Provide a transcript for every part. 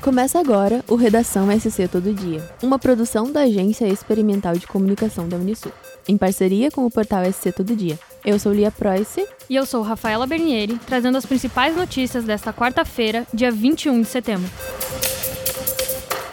Começa agora o Redação SC Todo Dia, uma produção da Agência Experimental de Comunicação da Unisul, em parceria com o portal SC Todo Dia. Eu sou Lia Preuss. E eu sou Rafaela Bernieri, trazendo as principais notícias desta quarta-feira, dia 21 de setembro.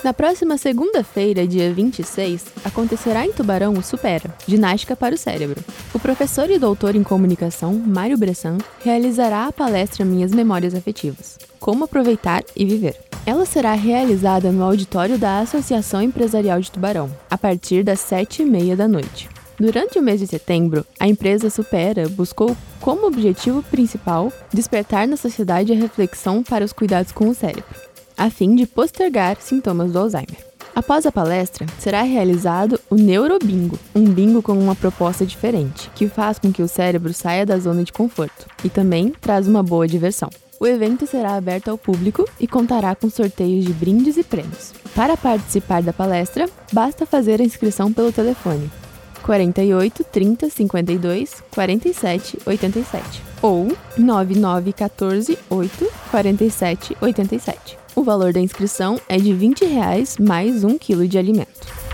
Na próxima segunda-feira, dia 26, acontecerá em Tubarão o Supera, Ginástica para o Cérebro. O professor e doutor em comunicação, Mário Bressan, realizará a palestra Minhas Memórias Afetivas. Como aproveitar e viver. Ela será realizada no auditório da Associação Empresarial de Tubarão, a partir das sete e meia da noite. Durante o mês de setembro, a empresa Supera buscou como objetivo principal despertar na sociedade a reflexão para os cuidados com o cérebro a fim de postergar sintomas do Alzheimer. Após a palestra, será realizado o Neurobingo, um bingo com uma proposta diferente, que faz com que o cérebro saia da zona de conforto e também traz uma boa diversão. O evento será aberto ao público e contará com sorteios de brindes e prêmios. Para participar da palestra, basta fazer a inscrição pelo telefone 48 30 52 47 87 ou 9914 8 47 87. O valor da inscrição é de 20 reais mais um quilo de alimento.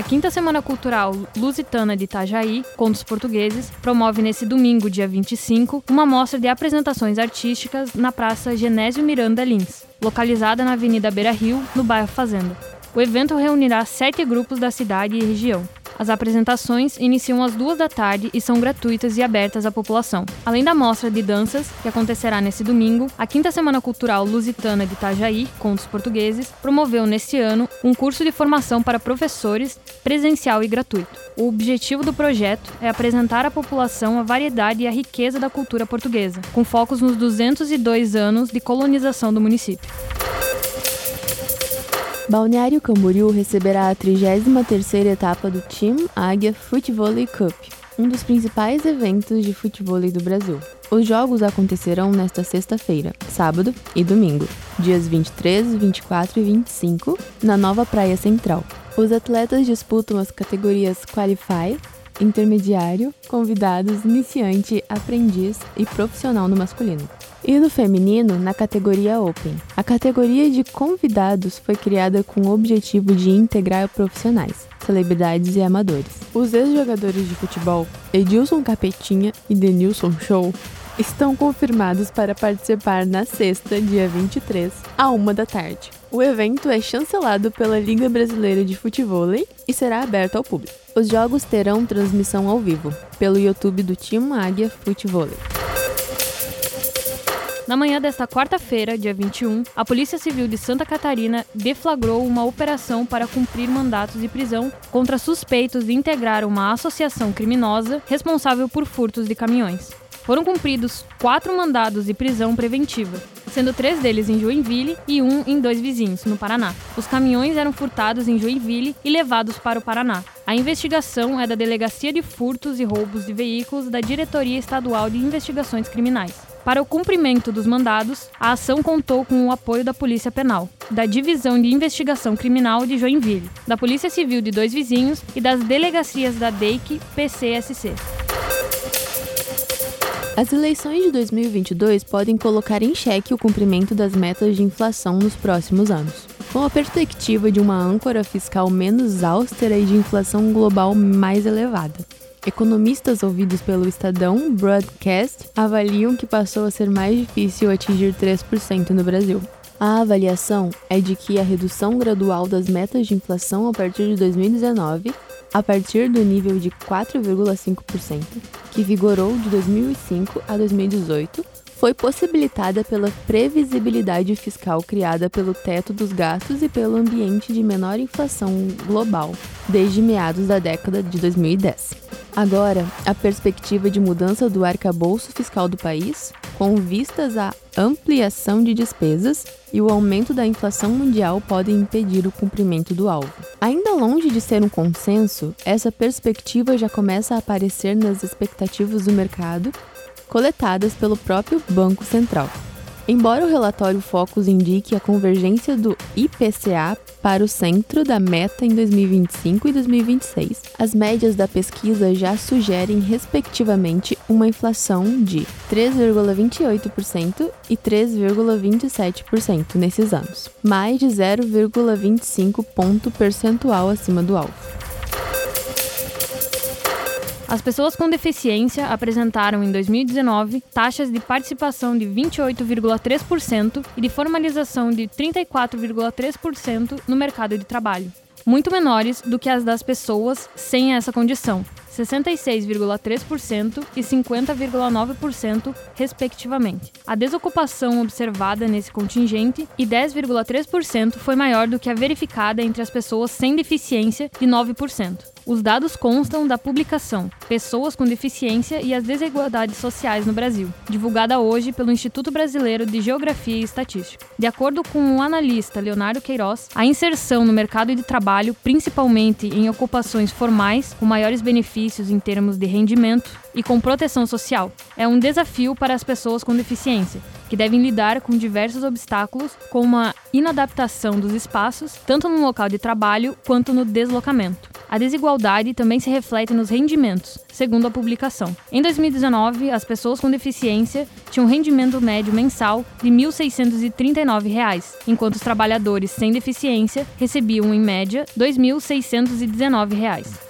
A quinta Semana Cultural Lusitana de Itajaí, Contos Portugueses, promove nesse domingo, dia 25, uma mostra de apresentações artísticas na Praça Genésio Miranda Lins, localizada na Avenida Beira Rio, no bairro Fazenda. O evento reunirá sete grupos da cidade e região. As apresentações iniciam às duas da tarde e são gratuitas e abertas à população. Além da mostra de danças, que acontecerá nesse domingo, a Quinta Semana Cultural Lusitana de Itajaí, Contos Portugueses, promoveu neste ano um curso de formação para professores presencial e gratuito. O objetivo do projeto é apresentar à população a variedade e a riqueza da cultura portuguesa, com focos nos 202 anos de colonização do município. Balneário Camboriú receberá a 33ª etapa do Team Águia Futebol Cup, um dos principais eventos de futebol do Brasil. Os jogos acontecerão nesta sexta-feira, sábado e domingo, dias 23, 24 e 25, na nova Praia Central. Os atletas disputam as categorias Qualify, intermediário, convidados, iniciante, aprendiz e profissional no masculino. E no feminino, na categoria Open. A categoria de convidados foi criada com o objetivo de integrar profissionais, celebridades e amadores. Os ex-jogadores de futebol, Edilson Capetinha e Denilson Show, estão confirmados para participar na sexta, dia 23, à uma da tarde. O evento é chancelado pela Liga Brasileira de Futebol e será aberto ao público. Os jogos terão transmissão ao vivo pelo YouTube do Time Águia Futebol. Na manhã desta quarta-feira, dia 21, a Polícia Civil de Santa Catarina deflagrou uma operação para cumprir mandatos de prisão contra suspeitos de integrar uma associação criminosa responsável por furtos de caminhões. Foram cumpridos quatro mandados de prisão preventiva, sendo três deles em Joinville e um em dois vizinhos, no Paraná. Os caminhões eram furtados em Joinville e levados para o Paraná. A investigação é da Delegacia de Furtos e Roubos de Veículos da Diretoria Estadual de Investigações Criminais. Para o cumprimento dos mandados, a ação contou com o apoio da Polícia Penal, da Divisão de Investigação Criminal de Joinville, da Polícia Civil de dois vizinhos e das delegacias da DEIC PCSC. As eleições de 2022 podem colocar em xeque o cumprimento das metas de inflação nos próximos anos. Com a perspectiva de uma âncora fiscal menos austera e de inflação global mais elevada. Economistas ouvidos pelo Estadão Broadcast avaliam que passou a ser mais difícil atingir 3% no Brasil. A avaliação é de que a redução gradual das metas de inflação a partir de 2019, a partir do nível de 4,5%, que vigorou de 2005 a 2018, foi possibilitada pela previsibilidade fiscal criada pelo teto dos gastos e pelo ambiente de menor inflação global desde meados da década de 2010. Agora, a perspectiva de mudança do arcabouço fiscal do país, com vistas à ampliação de despesas e o aumento da inflação mundial podem impedir o cumprimento do alvo. Ainda longe de ser um consenso, essa perspectiva já começa a aparecer nas expectativas do mercado coletadas pelo próprio Banco Central. Embora o relatório Focus indique a convergência do IPCA para o centro da meta em 2025 e 2026, as médias da pesquisa já sugerem, respectivamente, uma inflação de 3,28% e 3,27% nesses anos, mais de 0,25 ponto percentual acima do alvo. As pessoas com deficiência apresentaram em 2019 taxas de participação de 28,3% e de formalização de 34,3% no mercado de trabalho, muito menores do que as das pessoas sem essa condição, 66,3% e 50,9%, respectivamente. A desocupação observada nesse contingente e 10,3% foi maior do que a verificada entre as pessoas sem deficiência, de 9%. Os dados constam da publicação Pessoas com Deficiência e as Desigualdades Sociais no Brasil, divulgada hoje pelo Instituto Brasileiro de Geografia e Estatística. De acordo com o analista Leonardo Queiroz, a inserção no mercado de trabalho, principalmente em ocupações formais, com maiores benefícios em termos de rendimento e com proteção social, é um desafio para as pessoas com deficiência, que devem lidar com diversos obstáculos, como a inadaptação dos espaços, tanto no local de trabalho quanto no deslocamento. A desigualdade também se reflete nos rendimentos, segundo a publicação. Em 2019, as pessoas com deficiência tinham um rendimento médio mensal de R$ 1.639, enquanto os trabalhadores sem deficiência recebiam, em média, R$ 2.619.